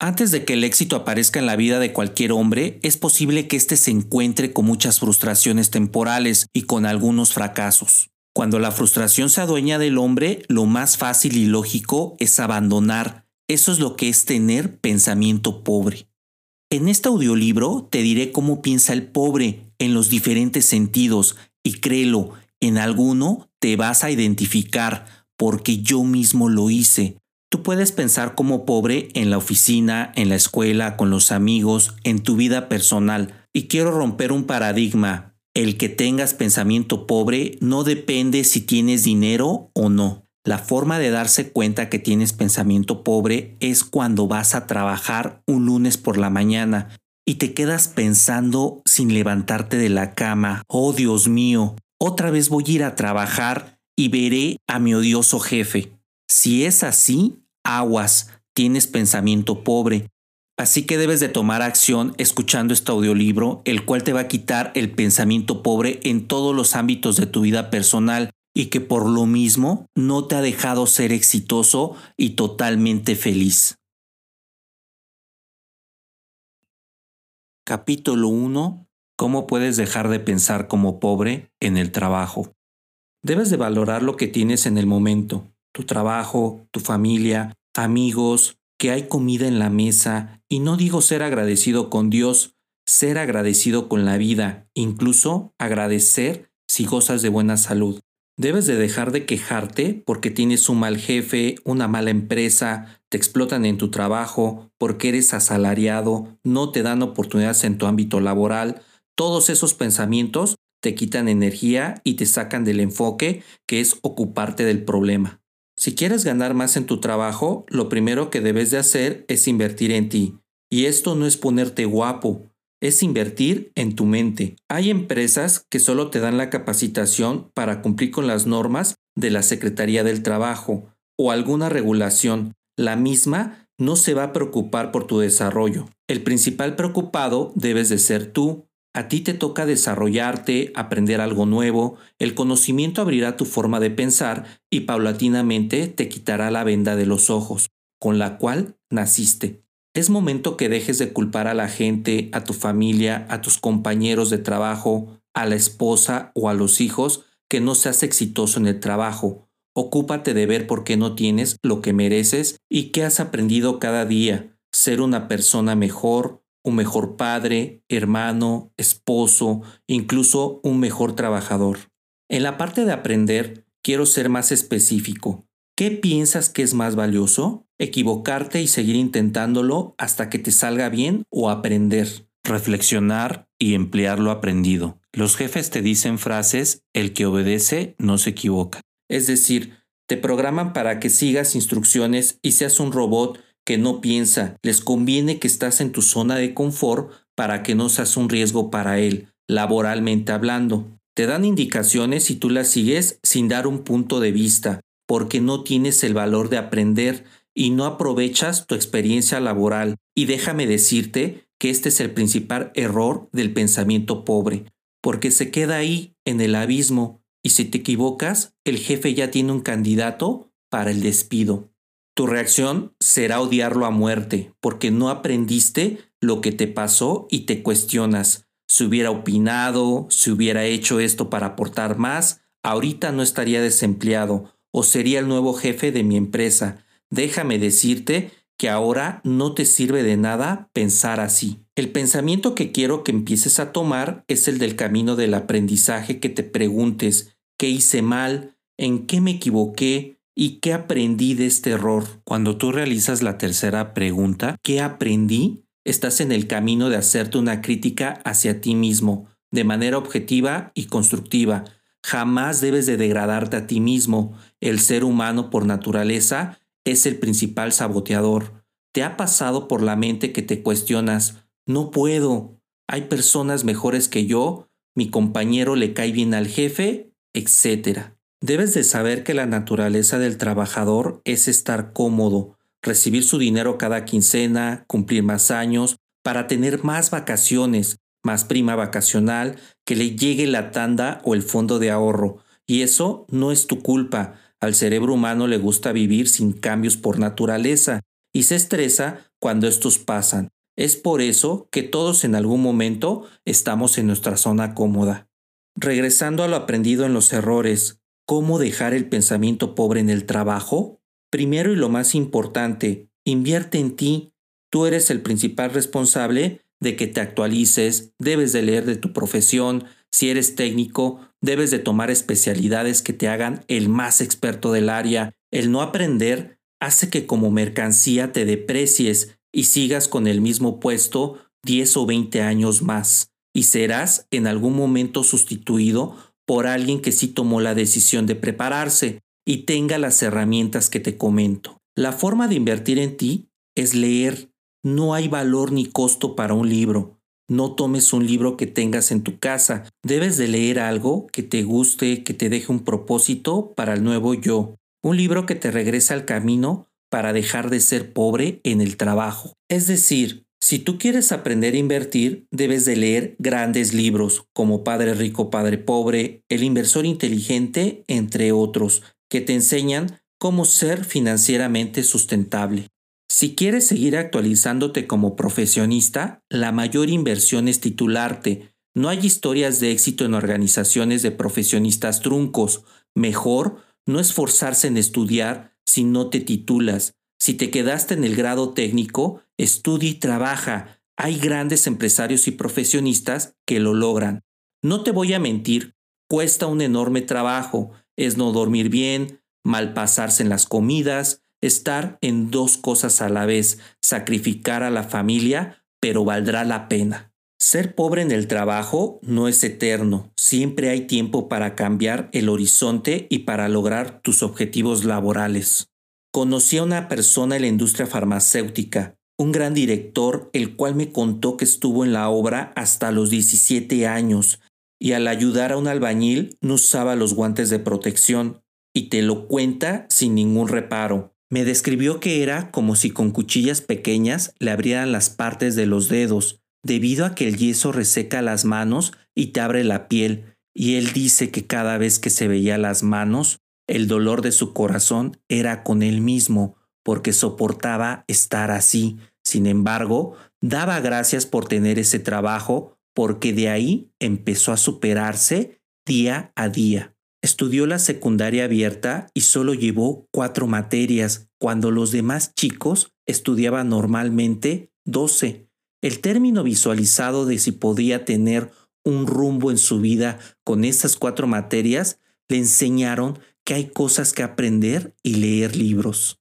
Antes de que el éxito aparezca en la vida de cualquier hombre, es posible que éste se encuentre con muchas frustraciones temporales y con algunos fracasos. Cuando la frustración se adueña del hombre, lo más fácil y lógico es abandonar. Eso es lo que es tener pensamiento pobre. En este audiolibro te diré cómo piensa el pobre en los diferentes sentidos y créelo, en alguno te vas a identificar porque yo mismo lo hice. Tú puedes pensar como pobre en la oficina, en la escuela, con los amigos, en tu vida personal. Y quiero romper un paradigma. El que tengas pensamiento pobre no depende si tienes dinero o no. La forma de darse cuenta que tienes pensamiento pobre es cuando vas a trabajar un lunes por la mañana y te quedas pensando sin levantarte de la cama. Oh Dios mío, otra vez voy a ir a trabajar y veré a mi odioso jefe. Si es así, aguas, tienes pensamiento pobre. Así que debes de tomar acción escuchando este audiolibro, el cual te va a quitar el pensamiento pobre en todos los ámbitos de tu vida personal y que por lo mismo no te ha dejado ser exitoso y totalmente feliz. Capítulo 1. ¿Cómo puedes dejar de pensar como pobre en el trabajo? Debes de valorar lo que tienes en el momento tu trabajo, tu familia, amigos, que hay comida en la mesa, y no digo ser agradecido con Dios, ser agradecido con la vida, incluso agradecer si gozas de buena salud. Debes de dejar de quejarte porque tienes un mal jefe, una mala empresa, te explotan en tu trabajo, porque eres asalariado, no te dan oportunidades en tu ámbito laboral. Todos esos pensamientos te quitan energía y te sacan del enfoque que es ocuparte del problema. Si quieres ganar más en tu trabajo, lo primero que debes de hacer es invertir en ti. Y esto no es ponerte guapo, es invertir en tu mente. Hay empresas que solo te dan la capacitación para cumplir con las normas de la Secretaría del Trabajo o alguna regulación. La misma no se va a preocupar por tu desarrollo. El principal preocupado debes de ser tú. A ti te toca desarrollarte, aprender algo nuevo, el conocimiento abrirá tu forma de pensar y paulatinamente te quitará la venda de los ojos, con la cual naciste. Es momento que dejes de culpar a la gente, a tu familia, a tus compañeros de trabajo, a la esposa o a los hijos que no seas exitoso en el trabajo. Ocúpate de ver por qué no tienes lo que mereces y qué has aprendido cada día. Ser una persona mejor, un mejor padre, hermano, esposo, incluso un mejor trabajador. En la parte de aprender, quiero ser más específico. ¿Qué piensas que es más valioso? Equivocarte y seguir intentándolo hasta que te salga bien o aprender. Reflexionar y emplear lo aprendido. Los jefes te dicen frases, el que obedece no se equivoca. Es decir, te programan para que sigas instrucciones y seas un robot que no piensa, les conviene que estás en tu zona de confort para que no seas un riesgo para él, laboralmente hablando. Te dan indicaciones y tú las sigues sin dar un punto de vista, porque no tienes el valor de aprender y no aprovechas tu experiencia laboral. Y déjame decirte que este es el principal error del pensamiento pobre, porque se queda ahí en el abismo y si te equivocas, el jefe ya tiene un candidato para el despido. Tu reacción será odiarlo a muerte, porque no aprendiste lo que te pasó y te cuestionas. Si hubiera opinado, si hubiera hecho esto para aportar más, ahorita no estaría desempleado o sería el nuevo jefe de mi empresa. Déjame decirte que ahora no te sirve de nada pensar así. El pensamiento que quiero que empieces a tomar es el del camino del aprendizaje que te preguntes, ¿qué hice mal? ¿En qué me equivoqué? ¿Y qué aprendí de este error? Cuando tú realizas la tercera pregunta, ¿qué aprendí? Estás en el camino de hacerte una crítica hacia ti mismo, de manera objetiva y constructiva. Jamás debes de degradarte a ti mismo. El ser humano por naturaleza es el principal saboteador. ¿Te ha pasado por la mente que te cuestionas, no puedo, hay personas mejores que yo, mi compañero le cae bien al jefe, etcétera? Debes de saber que la naturaleza del trabajador es estar cómodo, recibir su dinero cada quincena, cumplir más años, para tener más vacaciones, más prima vacacional, que le llegue la tanda o el fondo de ahorro. Y eso no es tu culpa. Al cerebro humano le gusta vivir sin cambios por naturaleza y se estresa cuando estos pasan. Es por eso que todos en algún momento estamos en nuestra zona cómoda. Regresando a lo aprendido en los errores, ¿cómo dejar el pensamiento pobre en el trabajo? Primero y lo más importante, invierte en ti. Tú eres el principal responsable de que te actualices, debes de leer de tu profesión, si eres técnico, debes de tomar especialidades que te hagan el más experto del área. El no aprender hace que como mercancía te deprecies y sigas con el mismo puesto 10 o 20 años más, y serás en algún momento sustituido por alguien que sí tomó la decisión de prepararse y tenga las herramientas que te comento. La forma de invertir en ti es leer. No hay valor ni costo para un libro. No tomes un libro que tengas en tu casa. Debes de leer algo que te guste, que te deje un propósito para el nuevo yo. Un libro que te regrese al camino para dejar de ser pobre en el trabajo. Es decir, si tú quieres aprender a invertir, debes de leer grandes libros como Padre Rico, Padre Pobre, El Inversor Inteligente, entre otros, que te enseñan cómo ser financieramente sustentable. Si quieres seguir actualizándote como profesionista, la mayor inversión es titularte. No hay historias de éxito en organizaciones de profesionistas truncos. Mejor no esforzarse en estudiar si no te titulas. Si te quedaste en el grado técnico, estudia y trabaja. Hay grandes empresarios y profesionistas que lo logran. No te voy a mentir, cuesta un enorme trabajo. Es no dormir bien, mal pasarse en las comidas, estar en dos cosas a la vez, sacrificar a la familia, pero valdrá la pena. Ser pobre en el trabajo no es eterno, siempre hay tiempo para cambiar el horizonte y para lograr tus objetivos laborales. Conocí a una persona en la industria farmacéutica, un gran director, el cual me contó que estuvo en la obra hasta los 17 años y al ayudar a un albañil no usaba los guantes de protección y te lo cuenta sin ningún reparo. Me describió que era como si con cuchillas pequeñas le abrieran las partes de los dedos, debido a que el yeso reseca las manos y te abre la piel, y él dice que cada vez que se veía las manos, el dolor de su corazón era con él mismo, porque soportaba estar así. Sin embargo, daba gracias por tener ese trabajo, porque de ahí empezó a superarse día a día. Estudió la secundaria abierta y solo llevó cuatro materias, cuando los demás chicos estudiaban normalmente doce. El término visualizado de si podía tener un rumbo en su vida con estas cuatro materias le enseñaron que hay cosas que aprender y leer libros.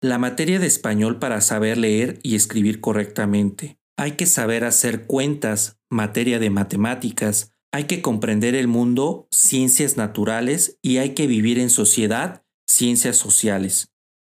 La materia de español para saber leer y escribir correctamente. Hay que saber hacer cuentas, materia de matemáticas, hay que comprender el mundo, ciencias naturales, y hay que vivir en sociedad, ciencias sociales.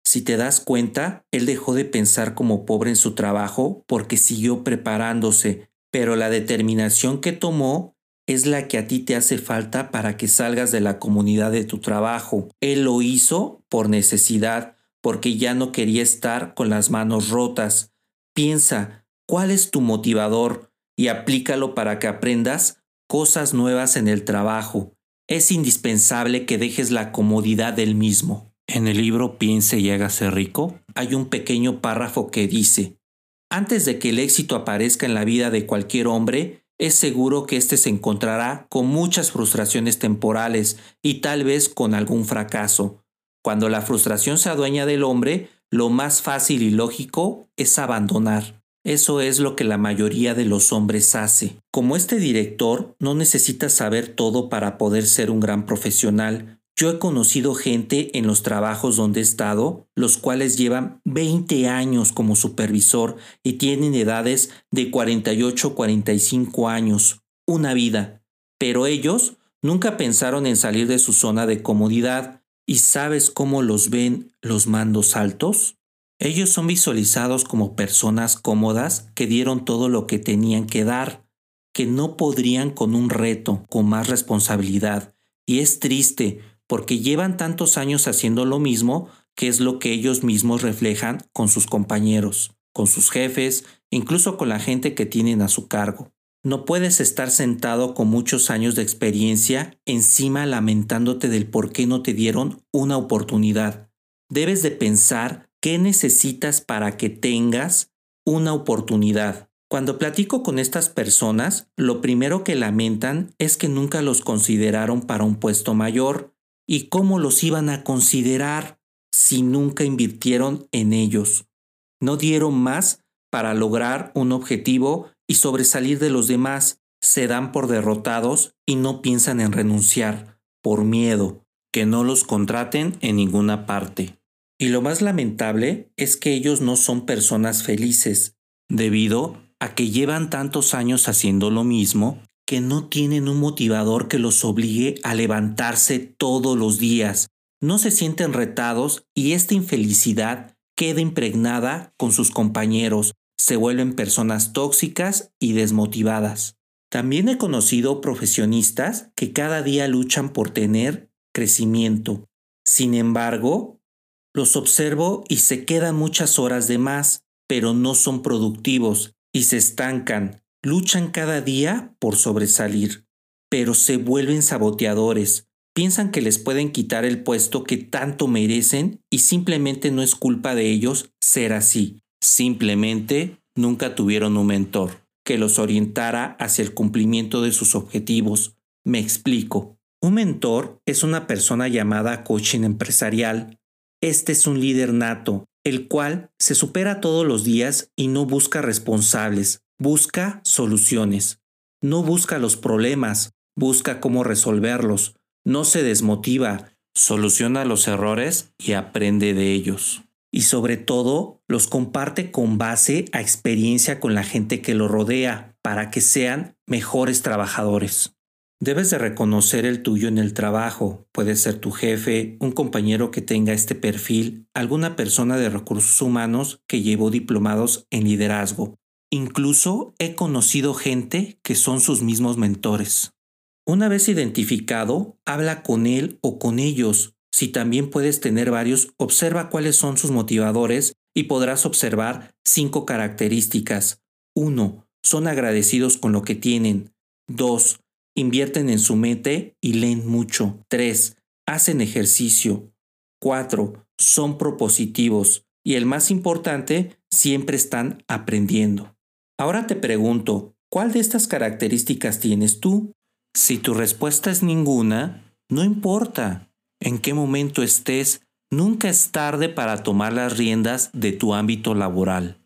Si te das cuenta, él dejó de pensar como pobre en su trabajo porque siguió preparándose, pero la determinación que tomó es la que a ti te hace falta para que salgas de la comunidad de tu trabajo. Él lo hizo por necesidad, porque ya no quería estar con las manos rotas. Piensa, ¿cuál es tu motivador? Y aplícalo para que aprendas cosas nuevas en el trabajo. Es indispensable que dejes la comodidad del mismo. En el libro Piense y hágase rico hay un pequeño párrafo que dice, antes de que el éxito aparezca en la vida de cualquier hombre, es seguro que éste se encontrará con muchas frustraciones temporales y tal vez con algún fracaso. Cuando la frustración se adueña del hombre, lo más fácil y lógico es abandonar. Eso es lo que la mayoría de los hombres hace. Como este director, no necesita saber todo para poder ser un gran profesional. Yo he conocido gente en los trabajos donde he estado, los cuales llevan 20 años como supervisor y tienen edades de 48 45 años, una vida. Pero ellos nunca pensaron en salir de su zona de comodidad. ¿Y sabes cómo los ven los mandos altos? Ellos son visualizados como personas cómodas que dieron todo lo que tenían que dar, que no podrían con un reto, con más responsabilidad. Y es triste porque llevan tantos años haciendo lo mismo que es lo que ellos mismos reflejan con sus compañeros, con sus jefes, incluso con la gente que tienen a su cargo. No puedes estar sentado con muchos años de experiencia encima lamentándote del por qué no te dieron una oportunidad. Debes de pensar ¿Qué necesitas para que tengas una oportunidad? Cuando platico con estas personas, lo primero que lamentan es que nunca los consideraron para un puesto mayor. ¿Y cómo los iban a considerar si nunca invirtieron en ellos? No dieron más para lograr un objetivo y sobresalir de los demás. Se dan por derrotados y no piensan en renunciar, por miedo, que no los contraten en ninguna parte. Y lo más lamentable es que ellos no son personas felices, debido a que llevan tantos años haciendo lo mismo que no tienen un motivador que los obligue a levantarse todos los días. No se sienten retados y esta infelicidad queda impregnada con sus compañeros, se vuelven personas tóxicas y desmotivadas. También he conocido profesionistas que cada día luchan por tener crecimiento. Sin embargo, los observo y se quedan muchas horas de más, pero no son productivos y se estancan, luchan cada día por sobresalir, pero se vuelven saboteadores, piensan que les pueden quitar el puesto que tanto merecen y simplemente no es culpa de ellos ser así, simplemente nunca tuvieron un mentor que los orientara hacia el cumplimiento de sus objetivos. Me explico. Un mentor es una persona llamada coaching empresarial. Este es un líder nato, el cual se supera todos los días y no busca responsables, busca soluciones. No busca los problemas, busca cómo resolverlos. No se desmotiva, soluciona los errores y aprende de ellos. Y sobre todo, los comparte con base a experiencia con la gente que lo rodea para que sean mejores trabajadores. Debes de reconocer el tuyo en el trabajo. Puede ser tu jefe, un compañero que tenga este perfil, alguna persona de recursos humanos que llevó diplomados en liderazgo. Incluso he conocido gente que son sus mismos mentores. Una vez identificado, habla con él o con ellos. Si también puedes tener varios, observa cuáles son sus motivadores y podrás observar cinco características. 1. Son agradecidos con lo que tienen. 2 invierten en su mente y leen mucho. 3. Hacen ejercicio. 4. Son propositivos. Y el más importante, siempre están aprendiendo. Ahora te pregunto, ¿cuál de estas características tienes tú? Si tu respuesta es ninguna, no importa en qué momento estés, nunca es tarde para tomar las riendas de tu ámbito laboral.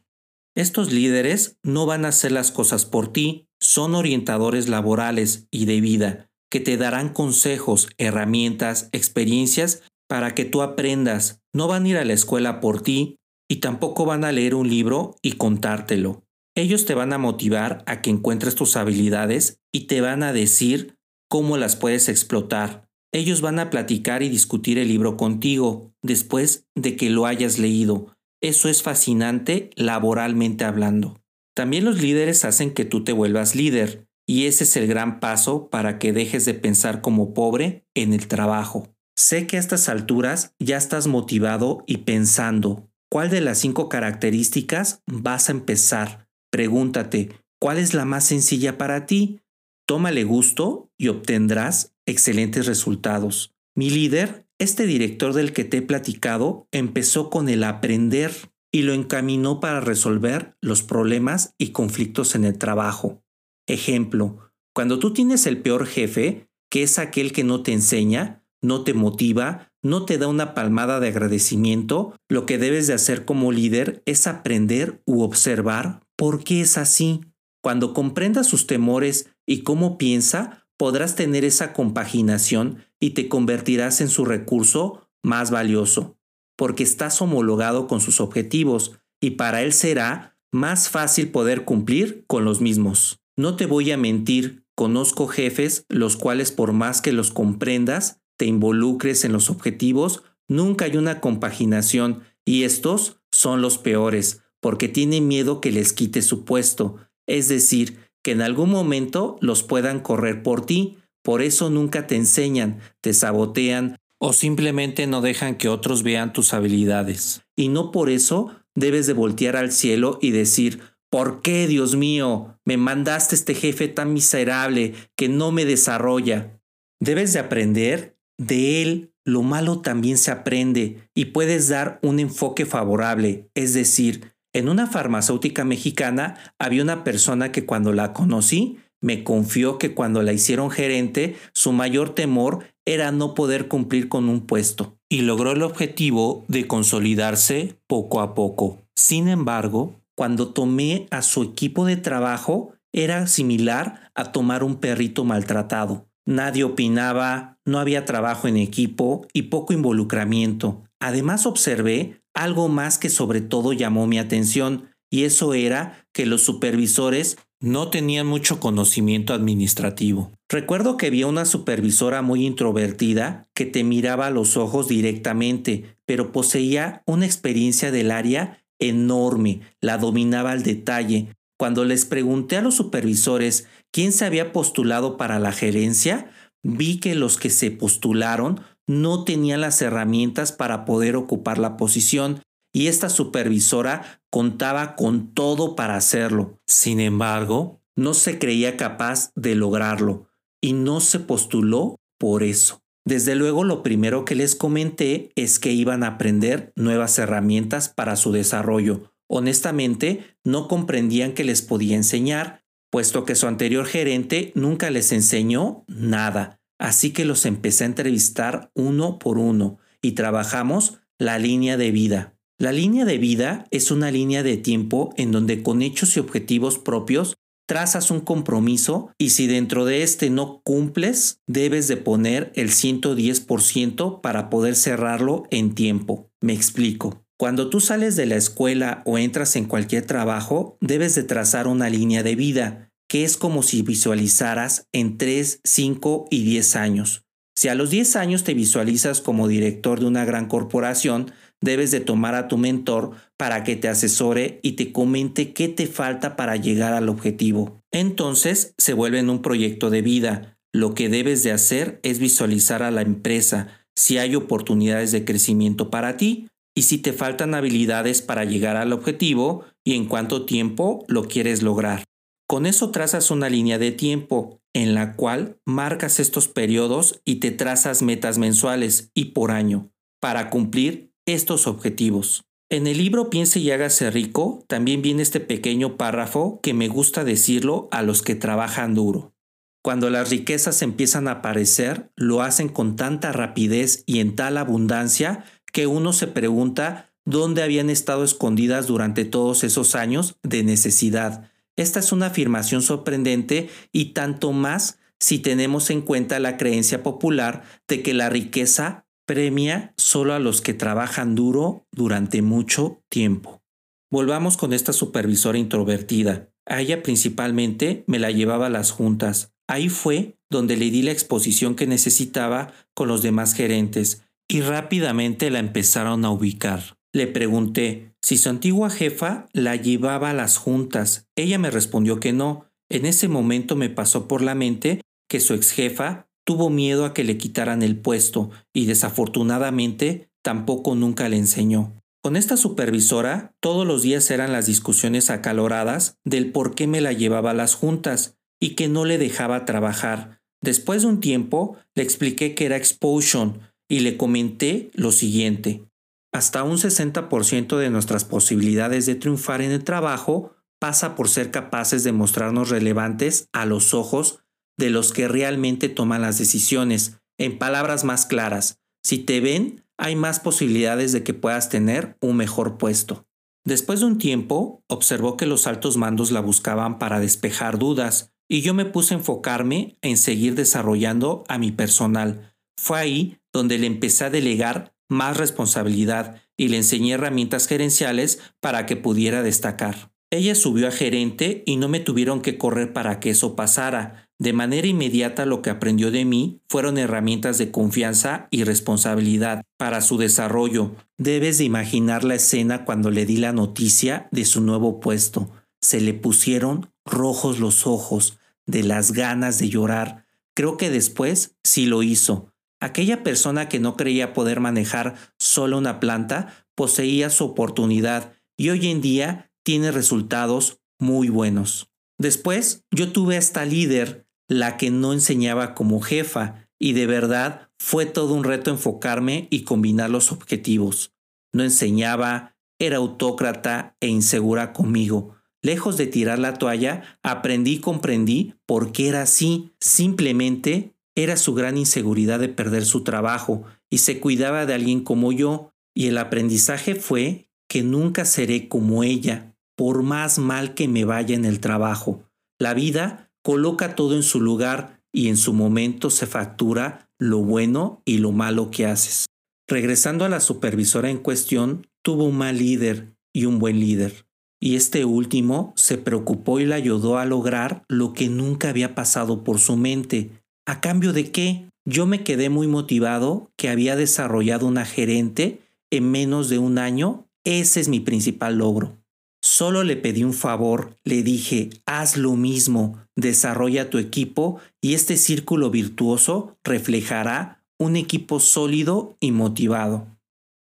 Estos líderes no van a hacer las cosas por ti, son orientadores laborales y de vida que te darán consejos, herramientas, experiencias para que tú aprendas. No van a ir a la escuela por ti y tampoco van a leer un libro y contártelo. Ellos te van a motivar a que encuentres tus habilidades y te van a decir cómo las puedes explotar. Ellos van a platicar y discutir el libro contigo después de que lo hayas leído. Eso es fascinante laboralmente hablando. También los líderes hacen que tú te vuelvas líder, y ese es el gran paso para que dejes de pensar como pobre en el trabajo. Sé que a estas alturas ya estás motivado y pensando, ¿cuál de las cinco características vas a empezar? Pregúntate, ¿cuál es la más sencilla para ti? Tómale gusto y obtendrás excelentes resultados. Mi líder, este director del que te he platicado, empezó con el aprender y lo encaminó para resolver los problemas y conflictos en el trabajo. Ejemplo, cuando tú tienes el peor jefe, que es aquel que no te enseña, no te motiva, no te da una palmada de agradecimiento, lo que debes de hacer como líder es aprender u observar por qué es así. Cuando comprendas sus temores y cómo piensa, podrás tener esa compaginación y te convertirás en su recurso más valioso porque estás homologado con sus objetivos y para él será más fácil poder cumplir con los mismos. No te voy a mentir, conozco jefes los cuales por más que los comprendas, te involucres en los objetivos, nunca hay una compaginación y estos son los peores porque tienen miedo que les quite su puesto, es decir, que en algún momento los puedan correr por ti, por eso nunca te enseñan, te sabotean, o simplemente no dejan que otros vean tus habilidades. Y no por eso debes de voltear al cielo y decir, ¿por qué, Dios mío, me mandaste este jefe tan miserable que no me desarrolla? Debes de aprender de él lo malo también se aprende y puedes dar un enfoque favorable. Es decir, en una farmacéutica mexicana había una persona que cuando la conocí me confió que cuando la hicieron gerente, su mayor temor era no poder cumplir con un puesto y logró el objetivo de consolidarse poco a poco. Sin embargo, cuando tomé a su equipo de trabajo, era similar a tomar un perrito maltratado. Nadie opinaba, no había trabajo en equipo y poco involucramiento. Además observé algo más que sobre todo llamó mi atención, y eso era que los supervisores no tenían mucho conocimiento administrativo. Recuerdo que vi una supervisora muy introvertida que te miraba a los ojos directamente, pero poseía una experiencia del área enorme, la dominaba al detalle. Cuando les pregunté a los supervisores quién se había postulado para la gerencia, vi que los que se postularon no tenían las herramientas para poder ocupar la posición y esta supervisora contaba con todo para hacerlo. Sin embargo, no se creía capaz de lograrlo y no se postuló por eso. Desde luego lo primero que les comenté es que iban a aprender nuevas herramientas para su desarrollo. Honestamente, no comprendían que les podía enseñar, puesto que su anterior gerente nunca les enseñó nada. Así que los empecé a entrevistar uno por uno y trabajamos la línea de vida. La línea de vida es una línea de tiempo en donde con hechos y objetivos propios trazas un compromiso y si dentro de este no cumples, debes de poner el 110% para poder cerrarlo en tiempo. Me explico. Cuando tú sales de la escuela o entras en cualquier trabajo, debes de trazar una línea de vida, que es como si visualizaras en 3, 5 y 10 años. Si a los 10 años te visualizas como director de una gran corporación, debes de tomar a tu mentor para que te asesore y te comente qué te falta para llegar al objetivo. Entonces se vuelve en un proyecto de vida. Lo que debes de hacer es visualizar a la empresa si hay oportunidades de crecimiento para ti y si te faltan habilidades para llegar al objetivo y en cuánto tiempo lo quieres lograr. Con eso trazas una línea de tiempo en la cual marcas estos periodos y te trazas metas mensuales y por año para cumplir estos objetivos. En el libro Piense y hágase rico también viene este pequeño párrafo que me gusta decirlo a los que trabajan duro. Cuando las riquezas empiezan a aparecer, lo hacen con tanta rapidez y en tal abundancia que uno se pregunta dónde habían estado escondidas durante todos esos años de necesidad. Esta es una afirmación sorprendente y tanto más si tenemos en cuenta la creencia popular de que la riqueza premia solo a los que trabajan duro durante mucho tiempo. Volvamos con esta supervisora introvertida. A ella principalmente me la llevaba a las juntas. Ahí fue donde le di la exposición que necesitaba con los demás gerentes y rápidamente la empezaron a ubicar. Le pregunté si su antigua jefa la llevaba a las juntas. Ella me respondió que no. En ese momento me pasó por la mente que su ex jefa tuvo miedo a que le quitaran el puesto y desafortunadamente tampoco nunca le enseñó. Con esta supervisora, todos los días eran las discusiones acaloradas del por qué me la llevaba a las juntas y que no le dejaba trabajar. Después de un tiempo, le expliqué que era expulsion y le comenté lo siguiente. Hasta un 60% de nuestras posibilidades de triunfar en el trabajo pasa por ser capaces de mostrarnos relevantes a los ojos de los que realmente toman las decisiones. En palabras más claras, si te ven, hay más posibilidades de que puedas tener un mejor puesto. Después de un tiempo, observó que los altos mandos la buscaban para despejar dudas, y yo me puse a enfocarme en seguir desarrollando a mi personal. Fue ahí donde le empecé a delegar más responsabilidad y le enseñé herramientas gerenciales para que pudiera destacar. Ella subió a gerente y no me tuvieron que correr para que eso pasara. De manera inmediata lo que aprendió de mí fueron herramientas de confianza y responsabilidad para su desarrollo. Debes de imaginar la escena cuando le di la noticia de su nuevo puesto. Se le pusieron rojos los ojos de las ganas de llorar. Creo que después sí lo hizo. Aquella persona que no creía poder manejar solo una planta poseía su oportunidad y hoy en día tiene resultados muy buenos. Después yo tuve a esta líder la que no enseñaba como jefa, y de verdad fue todo un reto enfocarme y combinar los objetivos. No enseñaba, era autócrata e insegura conmigo. Lejos de tirar la toalla, aprendí y comprendí por qué era así. Simplemente era su gran inseguridad de perder su trabajo y se cuidaba de alguien como yo. Y el aprendizaje fue que nunca seré como ella, por más mal que me vaya en el trabajo. La vida coloca todo en su lugar y en su momento se factura lo bueno y lo malo que haces. Regresando a la supervisora en cuestión, tuvo un mal líder y un buen líder. Y este último se preocupó y la ayudó a lograr lo que nunca había pasado por su mente. ¿A cambio de qué? Yo me quedé muy motivado que había desarrollado una gerente en menos de un año. Ese es mi principal logro. Solo le pedí un favor, le dije, haz lo mismo, desarrolla tu equipo y este círculo virtuoso reflejará un equipo sólido y motivado.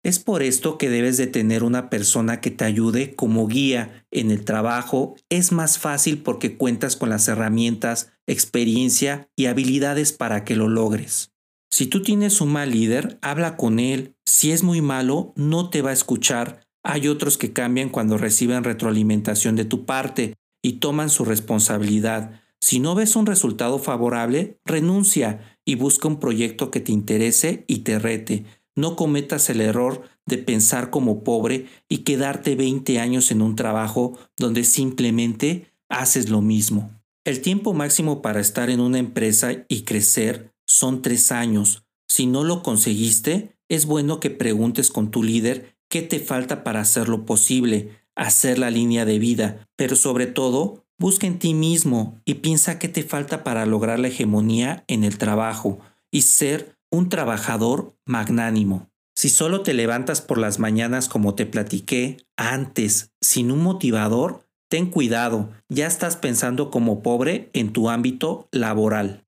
Es por esto que debes de tener una persona que te ayude como guía en el trabajo. Es más fácil porque cuentas con las herramientas, experiencia y habilidades para que lo logres. Si tú tienes un mal líder, habla con él. Si es muy malo, no te va a escuchar. Hay otros que cambian cuando reciben retroalimentación de tu parte y toman su responsabilidad. Si no ves un resultado favorable, renuncia y busca un proyecto que te interese y te rete. No cometas el error de pensar como pobre y quedarte 20 años en un trabajo donde simplemente haces lo mismo. El tiempo máximo para estar en una empresa y crecer son tres años. Si no lo conseguiste, es bueno que preguntes con tu líder qué te falta para hacerlo posible, hacer la línea de vida, pero sobre todo, busca en ti mismo y piensa qué te falta para lograr la hegemonía en el trabajo y ser un trabajador magnánimo. Si solo te levantas por las mañanas como te platiqué antes, sin un motivador, ten cuidado, ya estás pensando como pobre en tu ámbito laboral.